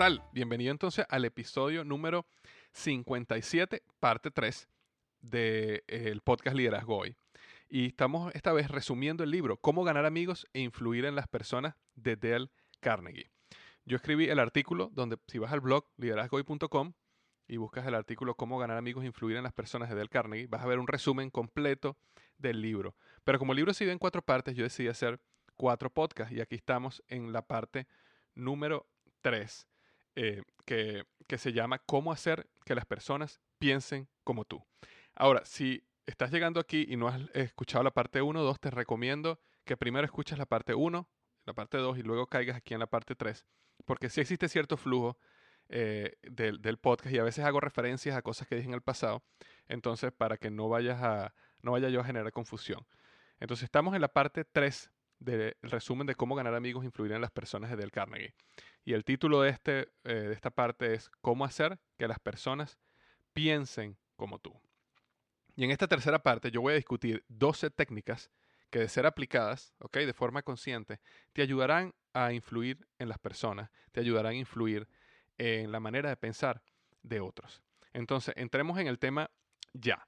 Tal? Bienvenido entonces al episodio número 57, parte 3 del podcast Liderazgo Hoy. Y estamos esta vez resumiendo el libro Cómo ganar amigos e influir en las personas de Dale Carnegie. Yo escribí el artículo donde si vas al blog liderazgohoy.com y buscas el artículo Cómo ganar amigos e influir en las personas de Dale Carnegie, vas a ver un resumen completo del libro. Pero como el libro se divide en cuatro partes, yo decidí hacer cuatro podcasts y aquí estamos en la parte número 3, eh, que, se llama Cómo hacer que las personas piensen como tú. Ahora, si estás llegando aquí y no has escuchado la parte 1 o 2, te recomiendo que primero escuches la parte 1, la parte 2 y luego caigas aquí en la parte 3, porque sí existe cierto flujo eh, del, del, podcast y a veces hago referencias a cosas que dije en el pasado, entonces para que no vayas a, no vaya yo a generar confusión. Entonces estamos en la parte 3 del resumen de cómo ganar amigos e influir en las personas de Del Carnegie. Y el título de, este, eh, de esta parte es Cómo hacer que las personas piensen como tú. Y en esta tercera parte yo voy a discutir 12 técnicas que de ser aplicadas, ¿ok? De forma consciente, te ayudarán a influir en las personas, te ayudarán a influir en la manera de pensar de otros. Entonces, entremos en el tema ya.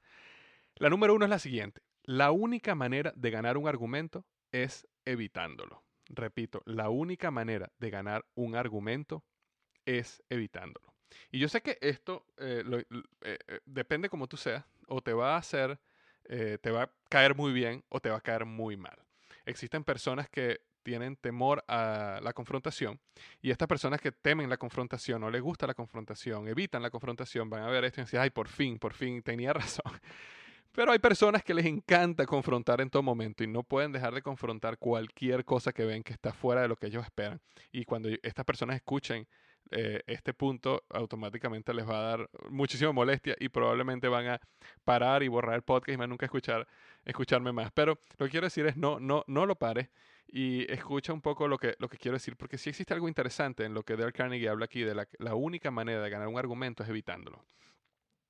La número uno es la siguiente. La única manera de ganar un argumento es evitándolo. Repito, la única manera de ganar un argumento es evitándolo. Y yo sé que esto eh, lo, eh, eh, depende como tú seas, o te va a hacer, eh, te va a caer muy bien o te va a caer muy mal. Existen personas que tienen temor a la confrontación y estas personas que temen la confrontación, no les gusta la confrontación, evitan la confrontación, van a ver esto y decir, ay, por fin, por fin, tenía razón. Pero hay personas que les encanta confrontar en todo momento y no pueden dejar de confrontar cualquier cosa que ven que está fuera de lo que ellos esperan. Y cuando estas personas escuchen eh, este punto, automáticamente les va a dar muchísima molestia y probablemente van a parar y borrar el podcast y más nunca escuchar, escucharme más. Pero lo que quiero decir es no, no, no lo pares y escucha un poco lo que, lo que quiero decir, porque si existe algo interesante en lo que Dale Carnegie habla aquí, de la, la única manera de ganar un argumento es evitándolo.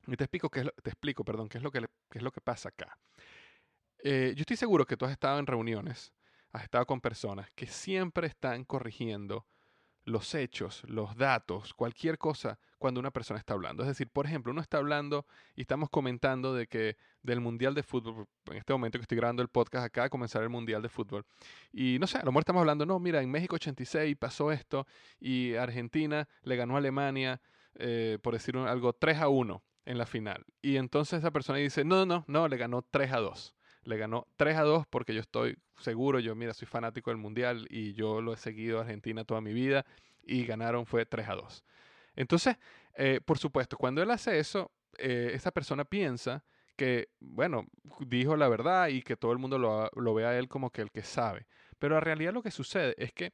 Y te explico qué es lo, te explico, perdón, qué es lo que, qué es lo que pasa acá. Eh, yo estoy seguro que tú has estado en reuniones, has estado con personas que siempre están corrigiendo los hechos, los datos, cualquier cosa cuando una persona está hablando. Es decir, por ejemplo, uno está hablando y estamos comentando de que del Mundial de Fútbol, en este momento que estoy grabando el podcast, acaba de comenzar el Mundial de Fútbol. Y no sé, a lo mejor estamos hablando, no, mira, en México 86 pasó esto y Argentina le ganó a Alemania, eh, por decir algo, 3 a 1 en la final. Y entonces esa persona dice, no, no, no, le ganó 3 a 2 le ganó 3 a 2 porque yo estoy seguro, yo mira, soy fanático del Mundial y yo lo he seguido a Argentina toda mi vida y ganaron fue 3 a 2. Entonces, eh, por supuesto, cuando él hace eso, eh, esa persona piensa que, bueno, dijo la verdad y que todo el mundo lo, lo ve a él como que el que sabe. Pero en realidad lo que sucede es que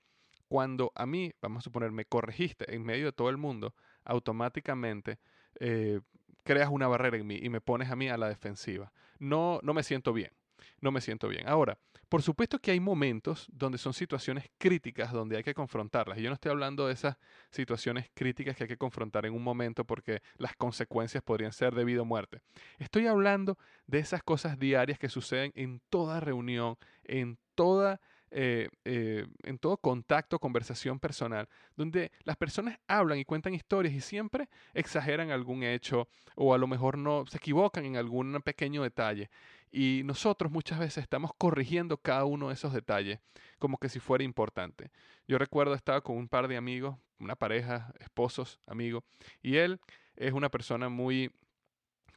cuando a mí, vamos a suponer, me corregiste en medio de todo el mundo, automáticamente eh, creas una barrera en mí y me pones a mí a la defensiva. No, no me siento bien no me siento bien. Ahora, por supuesto que hay momentos donde son situaciones críticas donde hay que confrontarlas. Y yo no estoy hablando de esas situaciones críticas que hay que confrontar en un momento porque las consecuencias podrían ser de vida o muerte. Estoy hablando de esas cosas diarias que suceden en toda reunión, en toda eh, eh, en todo contacto, conversación personal, donde las personas hablan y cuentan historias y siempre exageran algún hecho o a lo mejor no se equivocan en algún pequeño detalle. Y nosotros muchas veces estamos corrigiendo cada uno de esos detalles como que si fuera importante. Yo recuerdo estaba con un par de amigos, una pareja, esposos, amigos, y él es una persona muy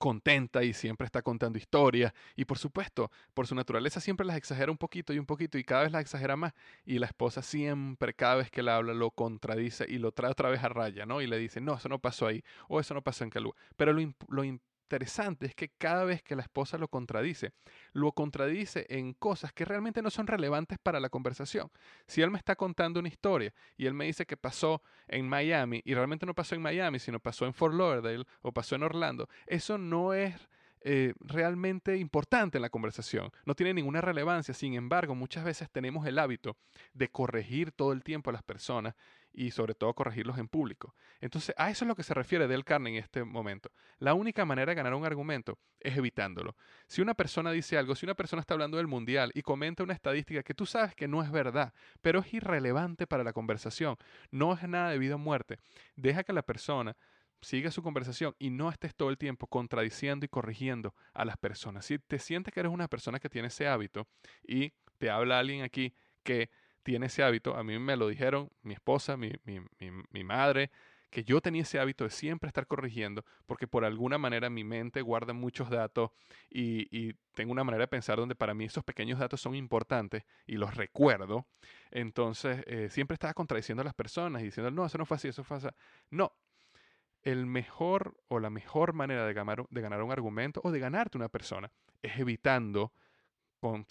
contenta y siempre está contando historias y por supuesto, por su naturaleza siempre las exagera un poquito y un poquito y cada vez las exagera más y la esposa siempre cada vez que le habla lo contradice y lo trae otra vez a raya, ¿no? Y le dice, no, eso no pasó ahí o eso no pasó en Calú. Pero lo, lo, interesante es que cada vez que la esposa lo contradice, lo contradice en cosas que realmente no son relevantes para la conversación. Si él me está contando una historia y él me dice que pasó en Miami y realmente no pasó en Miami, sino pasó en Fort Lauderdale o pasó en Orlando, eso no es eh, realmente importante en la conversación, no tiene ninguna relevancia, sin embargo muchas veces tenemos el hábito de corregir todo el tiempo a las personas y sobre todo corregirlos en público. Entonces, a eso es lo que se refiere Del Carne en este momento. La única manera de ganar un argumento es evitándolo. Si una persona dice algo, si una persona está hablando del mundial y comenta una estadística que tú sabes que no es verdad, pero es irrelevante para la conversación, no es nada de vida o muerte, deja que la persona siga su conversación y no estés todo el tiempo contradiciendo y corrigiendo a las personas. Si te sientes que eres una persona que tiene ese hábito y te habla alguien aquí que tiene ese hábito, a mí me lo dijeron mi esposa, mi, mi, madre, que yo tenía ese hábito de siempre estar corrigiendo, porque por alguna manera mi mente guarda muchos datos y, tengo una manera de pensar donde para mí esos pequeños datos son importantes y los recuerdo. Entonces, eh, siempre estaba contradiciendo a las personas y diciendo, no, eso no fue así, eso fue así. No, el mejor o la mejor manera de ganar, de ganar un argumento o de ganarte una persona es evitando, o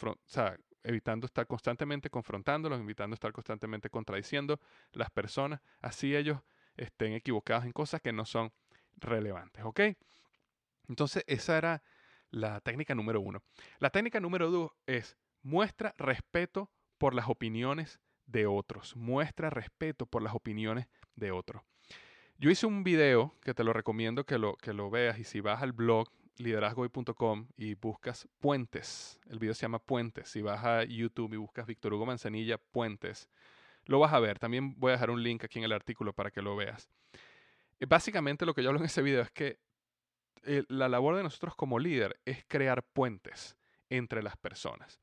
evitando estar constantemente confrontándolos, evitando estar constantemente contradiciendo las personas, así ellos estén equivocados en cosas que no son relevantes, ¿ok? Entonces esa era la técnica número uno. La técnica número dos es muestra respeto por las opiniones de otros, muestra respeto por las opiniones de otros. Yo hice un video que te lo recomiendo que lo, que lo veas y si vas al blog liderazgoy.com y buscas puentes, el video se llama Puentes, si vas a YouTube y buscas Víctor Hugo Manzanilla Puentes, lo vas a ver. También voy a dejar un link aquí en el artículo para que lo veas. Eh, básicamente lo que yo hablo en ese video es que eh, la labor de nosotros como líder es crear puentes entre las personas.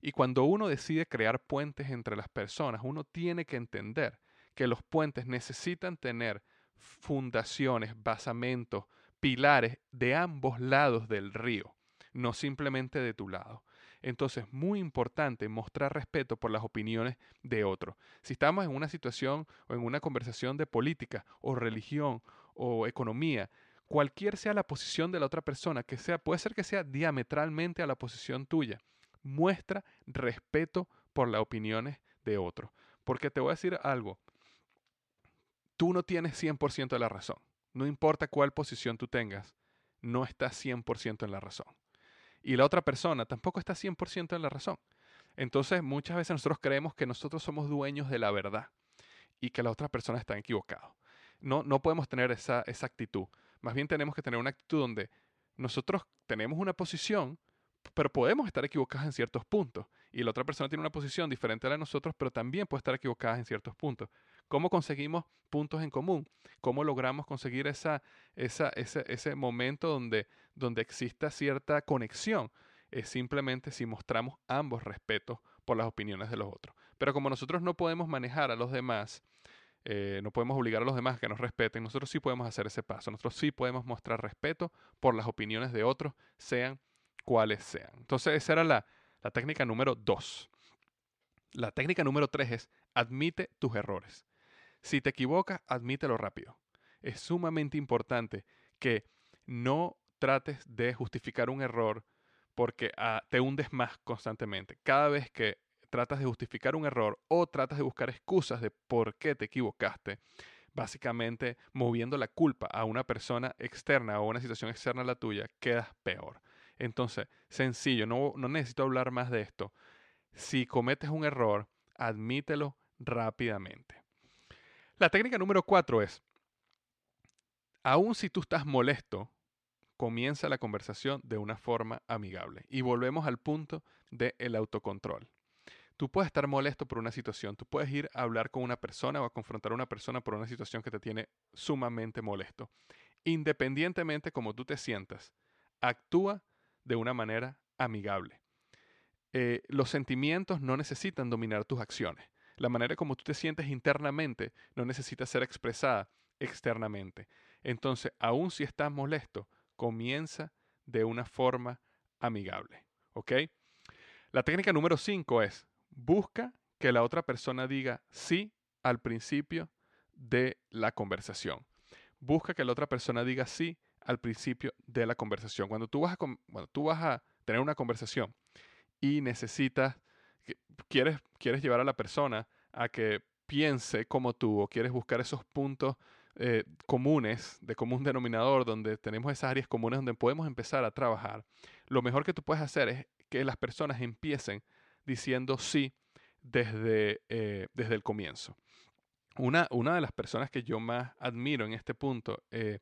Y cuando uno decide crear puentes entre las personas, uno tiene que entender que los puentes necesitan tener fundaciones, basamentos, pilares de ambos lados del río, no simplemente de tu lado. Entonces, muy importante mostrar respeto por las opiniones de otros. Si estamos en una situación o en una conversación de política o religión o economía, cualquier sea la posición de la otra persona, que sea, puede ser que sea diametralmente a la posición tuya, muestra respeto por las opiniones de otros. Porque te voy a decir algo, tú no tienes 100% de la razón. No importa cuál posición tú tengas, no estás 100% en la razón. Y la otra persona tampoco está 100% en la razón. Entonces muchas veces nosotros creemos que nosotros somos dueños de la verdad y que la otra persona está equivocada. No, no podemos tener esa, esa actitud. Más bien tenemos que tener una actitud donde nosotros tenemos una posición, pero podemos estar equivocados en ciertos puntos. Y la otra persona tiene una posición diferente a la de nosotros, pero también puede estar equivocada en ciertos puntos. ¿Cómo conseguimos puntos en común? ¿Cómo logramos conseguir esa, esa, ese, ese momento donde, donde exista cierta conexión? Es simplemente si mostramos ambos respetos por las opiniones de los otros. Pero como nosotros no podemos manejar a los demás, eh, no podemos obligar a los demás que nos respeten, nosotros sí podemos hacer ese paso, nosotros sí podemos mostrar respeto por las opiniones de otros, sean cuales sean. Entonces esa era la, la técnica número dos. La técnica número tres es admite tus errores. Si te equivocas, admítelo rápido. Es sumamente importante que no trates de justificar un error porque ah, te hundes más constantemente. Cada vez que tratas de justificar un error o tratas de buscar excusas de por qué te equivocaste, básicamente moviendo la culpa a una persona externa o a una situación externa a la tuya, quedas peor. Entonces, sencillo, no, no necesito hablar más de esto. Si cometes un error, admítelo rápidamente. La técnica número cuatro es, aun si tú estás molesto, comienza la conversación de una forma amigable. Y volvemos al punto del autocontrol. Tú puedes estar molesto por una situación, tú puedes ir a hablar con una persona o a confrontar a una persona por una situación que te tiene sumamente molesto. Independientemente como tú te sientas, actúa de una manera amigable. Eh, los sentimientos no necesitan dominar tus acciones. La manera como tú te sientes internamente no necesita ser expresada externamente. Entonces, aun si estás molesto, comienza de una forma amigable. ¿Ok? La técnica número 5 es, busca que la otra persona diga sí al principio de la conversación. Busca que la otra persona diga sí al principio de la conversación. Cuando tú vas a, cuando tú vas a tener una conversación y necesitas, quieres, llevar a la persona a que piense como tú o quieres buscar esos puntos eh, comunes, de común denominador, donde tenemos esas áreas comunes donde podemos empezar a trabajar, lo mejor que tú puedes hacer es que las personas empiecen diciendo sí desde, eh, desde el comienzo. Una, una, de las personas que yo más admiro en este punto eh,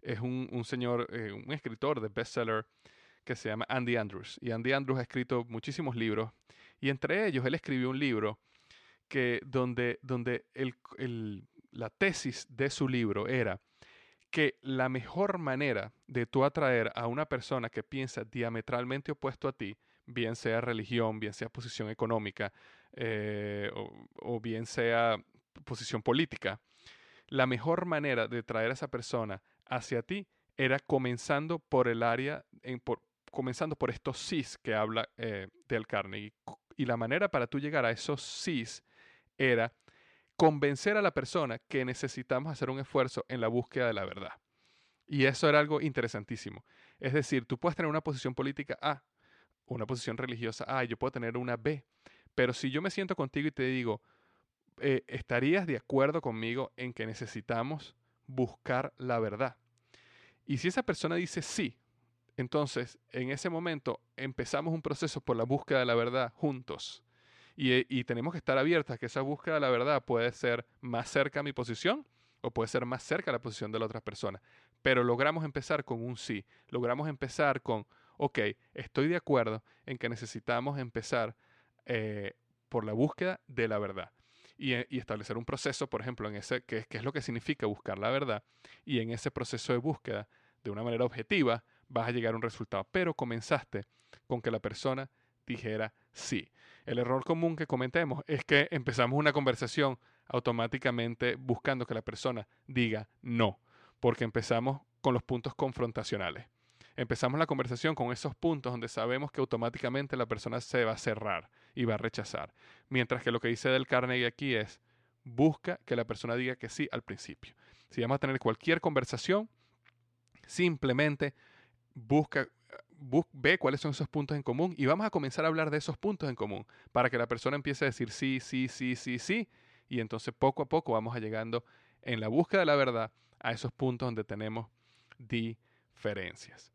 es un, señor, eh, un escritor de bestseller que se llama Andy Andrews. Y Andy Andrews ha escrito muchísimos libros. Y entre ellos, él escribió un libro que, donde, donde la tesis de su libro era que la mejor manera de tú atraer a una persona que piensa diametralmente opuesto a ti, bien sea religión, bien sea posición económica eh, o, bien sea posición política, la mejor manera de traer a esa persona hacia ti era comenzando por el área, comenzando por estos sís que habla eh, del Carnegie. Y la manera para tú llegar a esos sís era convencer a la persona que necesitamos hacer un esfuerzo en la búsqueda de la verdad. Y eso era algo interesantísimo. Es decir, tú puedes tener una posición política A, una posición religiosa A, yo puedo tener una B. Pero si yo me siento contigo y te digo, eh, ¿estarías de acuerdo conmigo en que necesitamos buscar la verdad? Y si esa persona dice sí, entonces en ese momento empezamos un proceso por la búsqueda de la verdad juntos. Y, y, tenemos que estar abiertos a que esa búsqueda de la verdad puede ser más cerca a mi posición o puede ser más cerca a la posición de la otra persona. Pero logramos empezar con un sí. Logramos empezar con, ok, estoy de acuerdo en que necesitamos empezar eh, por la búsqueda de la verdad. Y, y, establecer un proceso, por ejemplo, en ese, que, que es lo que significa buscar la verdad, y en ese proceso de búsqueda, de una manera objetiva, vas a llegar a un resultado. Pero comenzaste con que la persona dijera sí. El error común que cometemos es que empezamos una conversación automáticamente buscando que la persona diga no, porque empezamos con los puntos confrontacionales empezamos la conversación con esos puntos donde sabemos que automáticamente la persona se va a cerrar y va a rechazar. Mientras que lo que dice Del Carnegie aquí es, busca que la persona diga que sí al principio. Si vamos a tener cualquier conversación, simplemente busca, ve cuáles son esos puntos en común y vamos a comenzar a hablar de esos puntos en común para que la persona empiece a decir sí, sí, sí, sí, sí. Y entonces poco a poco vamos a llegando en la búsqueda de la verdad a esos puntos donde tenemos diferencias.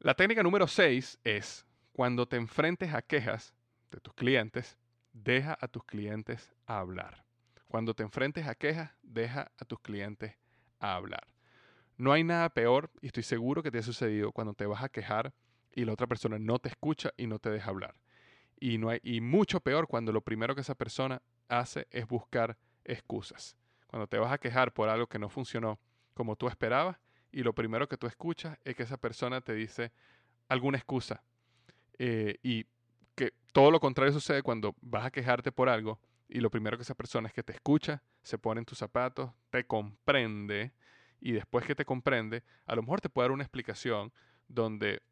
La técnica número 6 es, cuando te enfrentes a quejas de tus clientes, deja a tus clientes hablar. Cuando te enfrentes a quejas, deja a tus clientes hablar. No hay nada peor, y estoy seguro que te ha sucedido, cuando te vas a quejar y la otra persona no te escucha y no te deja hablar. Y, no hay, y mucho peor cuando lo primero que esa persona hace es buscar excusas. Cuando te vas a quejar por algo que no funcionó como tú esperabas y lo primero que tú escuchas es que esa persona te dice alguna excusa. Eh, y que todo lo contrario sucede cuando vas a quejarte por algo y lo primero que esa persona es que te escucha, se pone en tus zapatos, te comprende y después que te comprende, a lo mejor te puede dar una explicación donde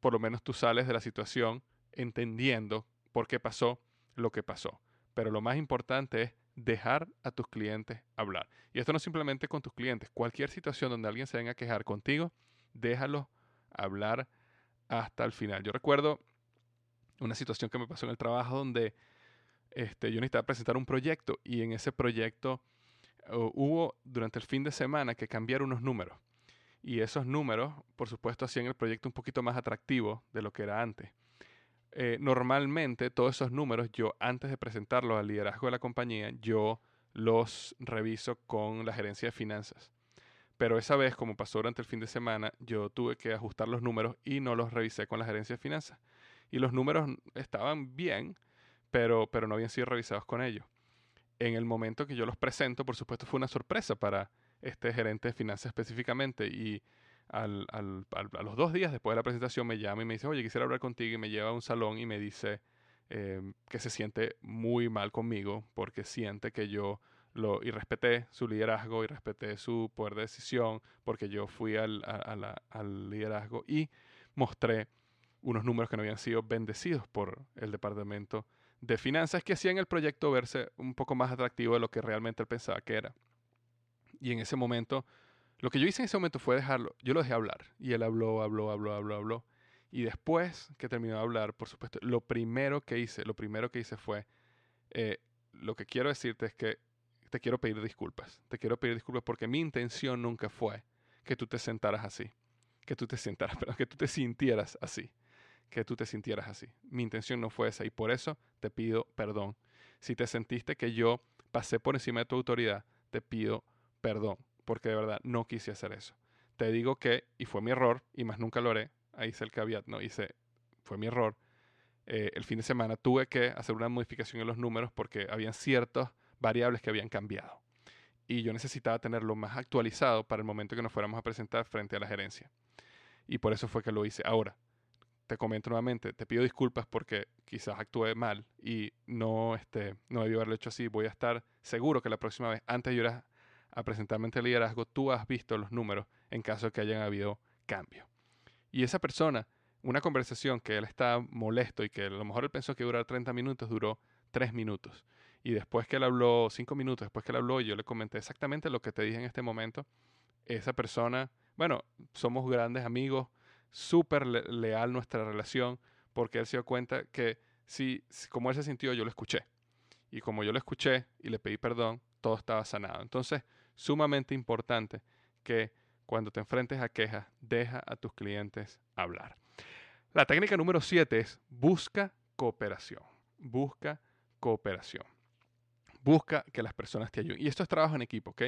por lo menos tú sales de la situación entendiendo por qué pasó lo que pasó. Pero lo más importante es dejar a tus clientes hablar. Y esto no simplemente con tus clientes. Cualquier situación donde alguien se venga a quejar contigo, déjalo hablar hasta el final. Yo recuerdo una situación que me pasó en el trabajo donde este, yo necesitaba presentar un proyecto y en ese proyecto hubo durante el fin de semana que cambiar unos números. Y esos números, por supuesto, hacían el proyecto un poquito más atractivo de lo que era antes. Eh, normalmente todos esos números yo antes de presentarlos al liderazgo de la compañía, yo los reviso con la gerencia de finanzas. Pero esa vez, como pasó durante el fin de semana, yo tuve que ajustar los números y no los revisé con la gerencia de finanzas. Y los números estaban bien, pero, pero no habían sido revisados con ellos. En el momento que yo los presento, por supuesto, fue una sorpresa para este gerente de finanzas específicamente. Y a los dos días después de la presentación me llama y me dice, oye, quisiera hablar contigo y me lleva a un salón y me dice em, que se siente muy mal conmigo porque siente que yo lo, y respeté su liderazgo y respeté su poder de decisión porque yo fui al, al liderazgo y mostré unos números que no habían sido bendecidos por el departamento de finanzas que hacían el proyecto verse un poco más atractivo de lo que realmente él pensaba que era. Y en ese momento lo que yo hice en ese momento fue dejarlo, yo lo dejé hablar. Y él habló, habló, habló, habló, habló. Y después que terminó de hablar, por supuesto, lo primero que hice, lo primero que hice fue, eh, lo que quiero decirte es que te quiero pedir disculpas. Te quiero pedir disculpas porque mi intención nunca fue que tú te sentaras así. Que tú te sentaras, perdón, que tú te sintieras así. Que tú te sintieras así. Mi intención no fue esa y por eso te pido perdón. Si te sentiste que yo pasé por encima de tu autoridad, te pido perdón porque de verdad no quise hacer eso. Te digo que, y fue mi error, y más nunca lo haré, ahí hice el caveat, no hice, fue mi error. Eh, el fin de semana tuve que hacer una modificación en los números porque habían ciertas variables que habían cambiado. Y yo necesitaba tenerlo más actualizado para el momento que nos fuéramos a presentar frente a la gerencia. Y por eso fue que lo hice. Ahora, te comento nuevamente, te pido disculpas porque quizás actué mal y no, este, no debí haberlo hecho así. Voy a estar seguro que la próxima vez, antes de ir a, a presentarme ante el liderazgo, tú has visto los números en caso de que hayan habido cambios. Y esa persona, una conversación que él está molesto y que a lo mejor él pensó que durara 30 minutos, duró 3 minutos. Y después que él habló 5 minutos, después que él habló, yo le comenté exactamente lo que te dije en este momento. Esa persona, bueno, somos grandes amigos, súper leal nuestra relación, porque él se dio cuenta que si, como él se sintió, yo lo escuché. Y como yo lo escuché y le pedí perdón, todo estaba sanado. Entonces, sumamente importante que cuando te enfrentes a quejas, deja a tus clientes hablar. La técnica número 7 es busca cooperación. Busca cooperación. Busca que las personas te ayuden. Y esto es trabajo en equipo, ¿ok?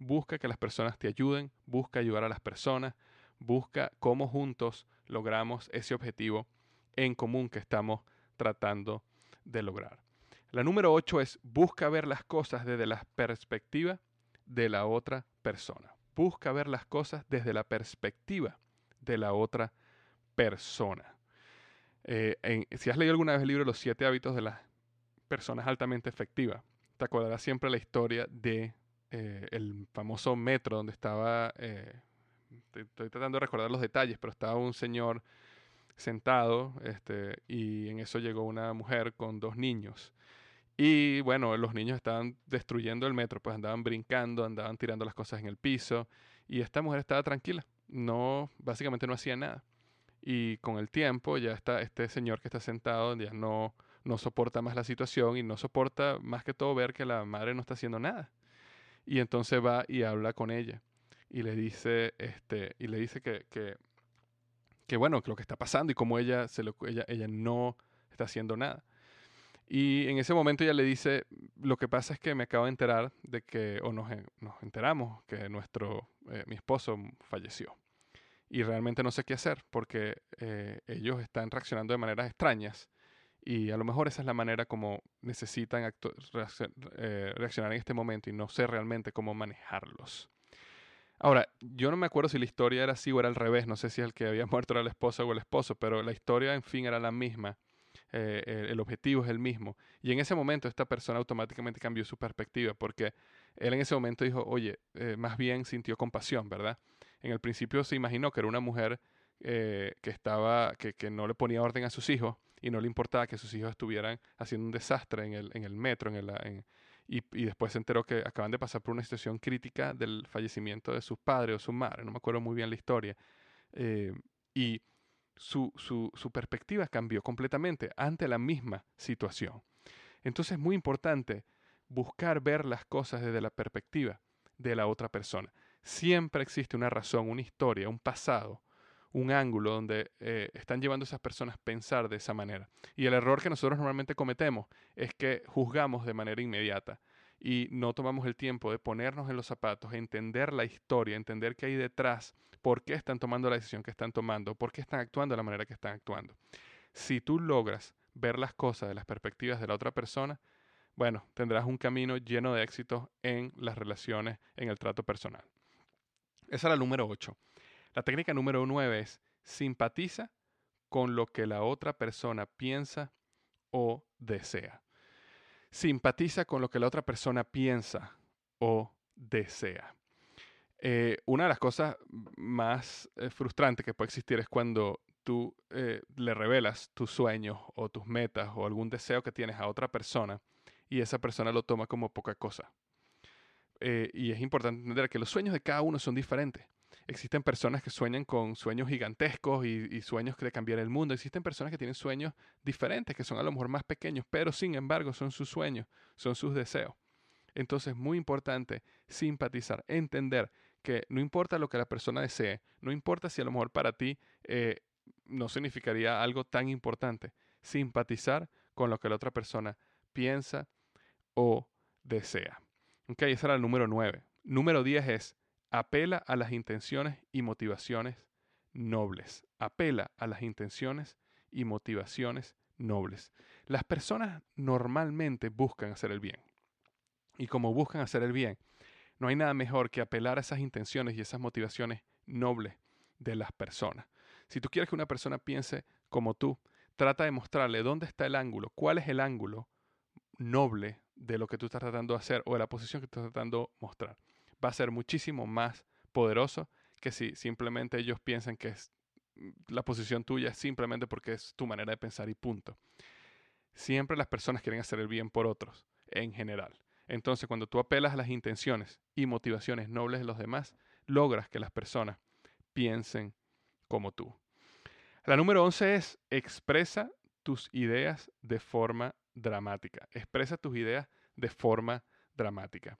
Busca que las personas te ayuden, busca ayudar a las personas, busca cómo juntos logramos ese objetivo en común que estamos tratando de lograr. La número 8 es busca ver las cosas desde la perspectiva de la otra persona. Busca ver las cosas desde la perspectiva de la otra persona. Eh, si has leído alguna vez el libro Los siete hábitos de las personas altamente efectivas, te acordarás siempre la historia de eh, famoso metro donde estaba, eh, estoy tratando de recordar los detalles, pero estaba un señor sentado este, y en eso llegó una mujer con dos niños y bueno, los niños estaban destruyendo el metro, pues andaban brincando, andaban tirando las cosas en el piso y esta mujer estaba tranquila, no, básicamente no hacía nada. Y con el tiempo ya está este señor que está sentado ya no, no soporta más la situación y no soporta más que todo ver que la madre no está haciendo nada. Y entonces va y habla con ella y le dice, este, y le dice que, que, que bueno, que lo que está pasando y cómo ella, se lo, ella, ella no está haciendo nada. Y en ese momento ella le dice, lo que pasa es que me acabo de enterar de que, o nos, nos enteramos que nuestro, eh, mi esposo falleció. Y realmente no sé qué hacer porque eh, ellos están reaccionando de maneras extrañas Y a lo mejor esa es la manera como necesitan eh, reaccionar en este momento y no sé realmente cómo manejarlos. Ahora, yo no me acuerdo si la historia era así o era al revés, no sé si el que había muerto era la esposa o el esposo, pero la historia en fin era la misma, eh, el objetivo es el mismo. Y en ese momento esta persona automáticamente cambió su perspectiva porque él en ese momento dijo, oye, eh, más bien sintió compasión, ¿verdad? En el principio se imaginó que era una mujer eh, que estaba, que, que, no le ponía orden a sus hijos y no le importaba que sus hijos estuvieran haciendo un desastre en el, en el metro, en el, y, después se enteró que acaban de pasar por una situación crítica del fallecimiento de sus padres o su madre, no me acuerdo muy bien la historia. Eh, y su, su perspectiva cambió completamente ante la misma situación. Entonces es muy importante buscar ver las cosas desde la perspectiva de la otra persona. Siempre existe una razón, una historia, un pasado, un ángulo donde eh, están llevando esas personas a pensar de esa manera. Y el error que nosotros normalmente cometemos es que juzgamos de manera inmediata y no tomamos el tiempo de ponernos en los zapatos, entender la historia, entender qué hay detrás, por qué están tomando la decisión que están tomando, por qué están actuando de la manera que están actuando. Si tú logras ver las cosas de las perspectivas de la otra persona, bueno, tendrás un camino lleno de éxitos en las relaciones, en el trato personal. Esa era la número 8. La técnica número 9 es simpatiza con lo que la otra persona piensa o desea. Simpatiza con lo que la otra persona piensa o desea. Eh, una de las cosas más eh, frustrantes que puede existir es cuando tú eh, le revelas tus sueños o tus metas o algún deseo que tienes a otra persona y esa persona lo toma como poca cosa. y es importante entender que los sueños de cada uno son diferentes. Existen personas que sueñan con sueños gigantescos y, sueños de cambiar el mundo. Existen personas que tienen sueños diferentes, que son a lo mejor más pequeños, pero sin embargo son sus sueños, son sus deseos. Entonces es muy importante simpatizar, entender que no importa lo que la persona desee, no importa si a lo mejor para ti eh, no significaría algo tan importante, simpatizar con lo que la otra persona piensa o desea. Ok, ese era el número 9. Número 10 es apela a las intenciones y motivaciones nobles. Apela a las intenciones y motivaciones nobles. Las personas normalmente buscan hacer el bien. Y como buscan hacer el bien, no hay nada mejor que apelar a esas intenciones y esas motivaciones nobles de las personas. Si tú quieres que una persona piense como tú, trata de mostrarle dónde está el ángulo, cuál es el ángulo noble de lo que tú estás tratando de hacer o de la posición que tú estás tratando de mostrar va a ser muchísimo más poderoso que si simplemente ellos piensan que es mm, la posición tuya simplemente porque es tu manera de pensar y punto. Siempre las personas quieren hacer el bien por otros, en general. Entonces, cuando tú apelas a las intenciones y motivaciones nobles de los demás, logras que las personas piensen como tú. La número 11 es expresa tus ideas de forma dramática. Expresa tus ideas de forma dramática.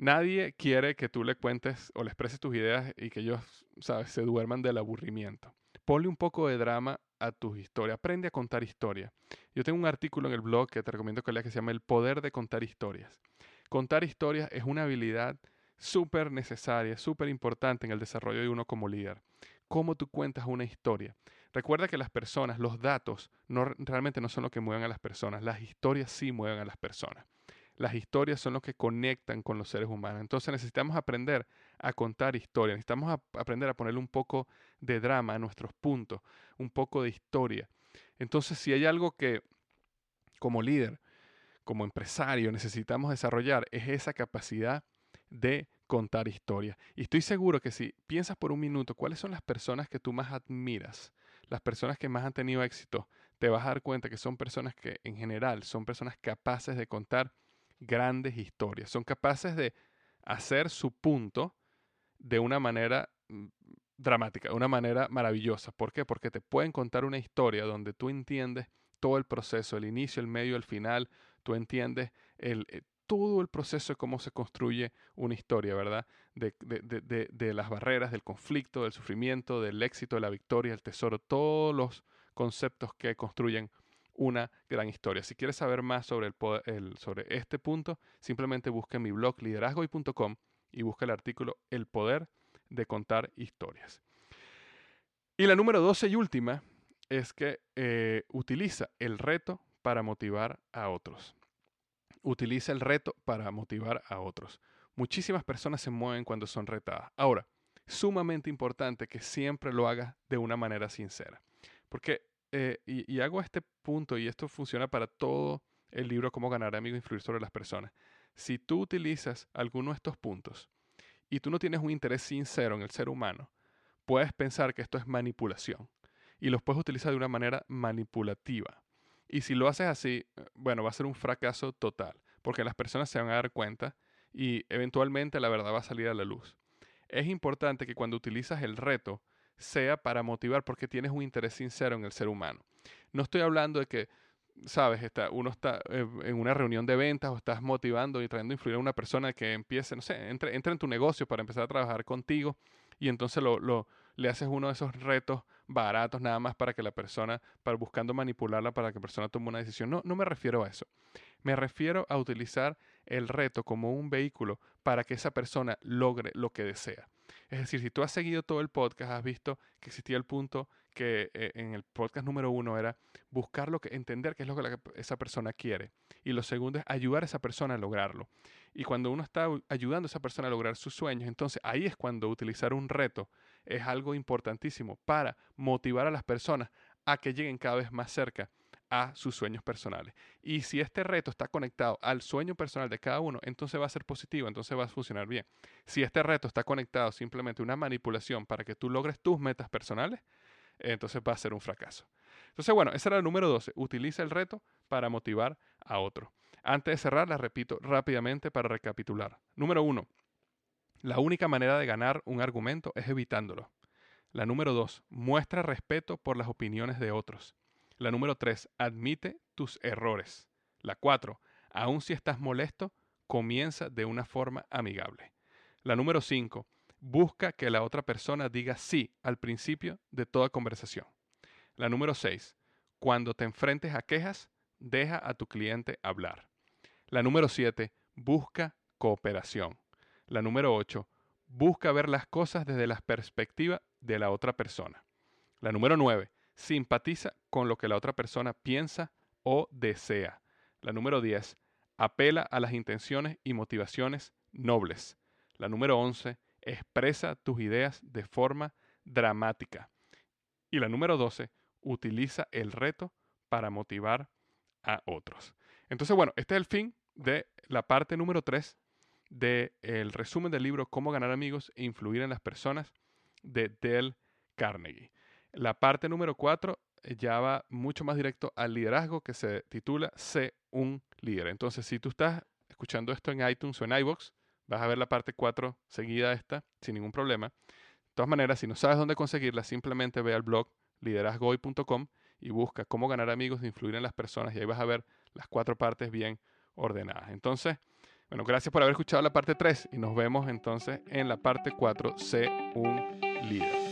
Nadie quiere que tú le cuentes o le expreses tus ideas y que ellos, sabes, se duerman del aburrimiento. Ponle un poco de drama a tus historias. Aprende a contar historias. Yo tengo un artículo en el blog que te recomiendo que leas que se llama El poder de contar historias. Contar historias es una habilidad súper necesaria, súper importante en el desarrollo de uno como líder. Cómo tú cuentas una historia. Recuerda que las personas, los datos, no, realmente no son lo que mueven a las personas. Las historias sí mueven a las personas. Las historias son lo que conectan con los seres humanos. Entonces necesitamos aprender a contar historias, necesitamos aprender a ponerle un poco de drama a nuestros puntos, un poco de historia. Entonces si hay algo que como líder, como empresario necesitamos desarrollar es esa capacidad de contar historias. Y estoy seguro que si piensas por un minuto cuáles son las personas que tú más admiras, las personas que más han tenido éxito, te vas a dar cuenta que son personas que en general son personas capaces de contar grandes historias. Son capaces de hacer su punto de una manera mm, dramática, de una manera maravillosa. ¿Por qué? Porque te pueden contar una historia donde tú entiendes todo el proceso, el inicio, el medio, el final, tú entiendes el, eh, todo el proceso de cómo se construye una historia, ¿verdad? De, de, de, las barreras, del conflicto, del sufrimiento, del éxito, de la victoria, el tesoro, todos los conceptos que construyen una gran historia. Si quieres saber más sobre, el, sobre este punto, simplemente busca en mi blog liderazgoy.com y busca el artículo El poder de contar historias. Y la número 12 y última es que eh, utiliza el reto para motivar a otros. Utiliza el reto para motivar a otros. Muchísimas personas se mueven cuando son retadas. Ahora, sumamente importante que siempre lo hagas de una manera sincera. Porque, eh, y, hago este punto, y esto funciona para todo el libro Cómo ganar amigos e influir sobre las personas. Si tú utilizas alguno de estos puntos y tú no tienes un interés sincero en el ser humano, puedes pensar que esto es manipulación y los puedes utilizar de una manera manipulativa. Y si lo haces así, eh, bueno, va a ser un fracaso total, porque las personas se van a dar cuenta y eventualmente la verdad va a salir a la luz. Es importante que cuando utilizas el reto sea para motivar porque tienes un interés sincero en el ser humano. No estoy hablando de que, sabes, está, uno está eh, en una reunión de ventas o estás motivando y tratando de influir a una persona que empiece, no sé, entre, entre en tu negocio para empezar a trabajar contigo y entonces lo, lo, le haces uno de esos retos baratos nada más para que la persona, para buscando manipularla para que la persona tome una decisión. No, no me refiero a eso. Me refiero a utilizar el reto como un vehículo para que esa persona logre lo que desea. Es decir, si tú has seguido todo el podcast, has visto que existía el punto que eh, en el podcast número uno era buscar lo que, entender qué es lo que esa persona quiere. Y lo segundo es ayudar a esa persona a lograrlo. Y cuando uno está ayudando a esa persona a lograr sus sueños, entonces ahí es cuando utilizar un reto es algo importantísimo para motivar a las personas a que lleguen cada vez más cerca a sus sueños personales. Y si este reto está conectado al sueño personal de cada uno, entonces va a ser positivo, entonces va a funcionar bien. Si este reto está conectado simplemente a una manipulación para que tú logres tus metas personales, entonces va a ser un fracaso. Entonces, bueno, ese era el número 12. Utiliza el reto para motivar a otro. Antes de cerrar, la repito rápidamente para recapitular. Número 1. La única manera de ganar un argumento es evitándolo. La número 2. Muestra respeto por las opiniones de otros. La número 3. Admite tus errores. La 4. Aun si estás molesto, comienza de una forma amigable. La número 5 busca que la otra persona diga sí al principio de toda conversación. La número 6. Cuando te enfrentes a quejas, deja a tu cliente hablar. La número 7. Busca cooperación. La número 8. Busca ver las cosas desde la perspectiva de la otra persona. La número 9. Simpatiza con lo que la otra persona piensa o desea. La número 10. Apela a las intenciones y motivaciones nobles. La número 11 expresa tus ideas de forma dramática. Y la número 12, utiliza el reto para motivar a otros. Entonces, bueno, este es el fin de la parte número 3 del resumen del libro Cómo ganar amigos e influir en las personas de Dale Carnegie. La parte número 4 eh, ya va mucho más directo al liderazgo que se titula Sé un líder. Entonces, si tú estás escuchando esto en iTunes o en iBox, Vas a ver la parte 4 seguida esta sin ningún problema. De todas maneras, si no sabes dónde conseguirla, simplemente ve al blog liderazgoy.com y busca cómo ganar amigos e influir en las personas y ahí vas a ver las cuatro partes bien ordenadas. Entonces, bueno, gracias por haber escuchado la parte 3 y nos vemos entonces en la parte 4, sé un líder.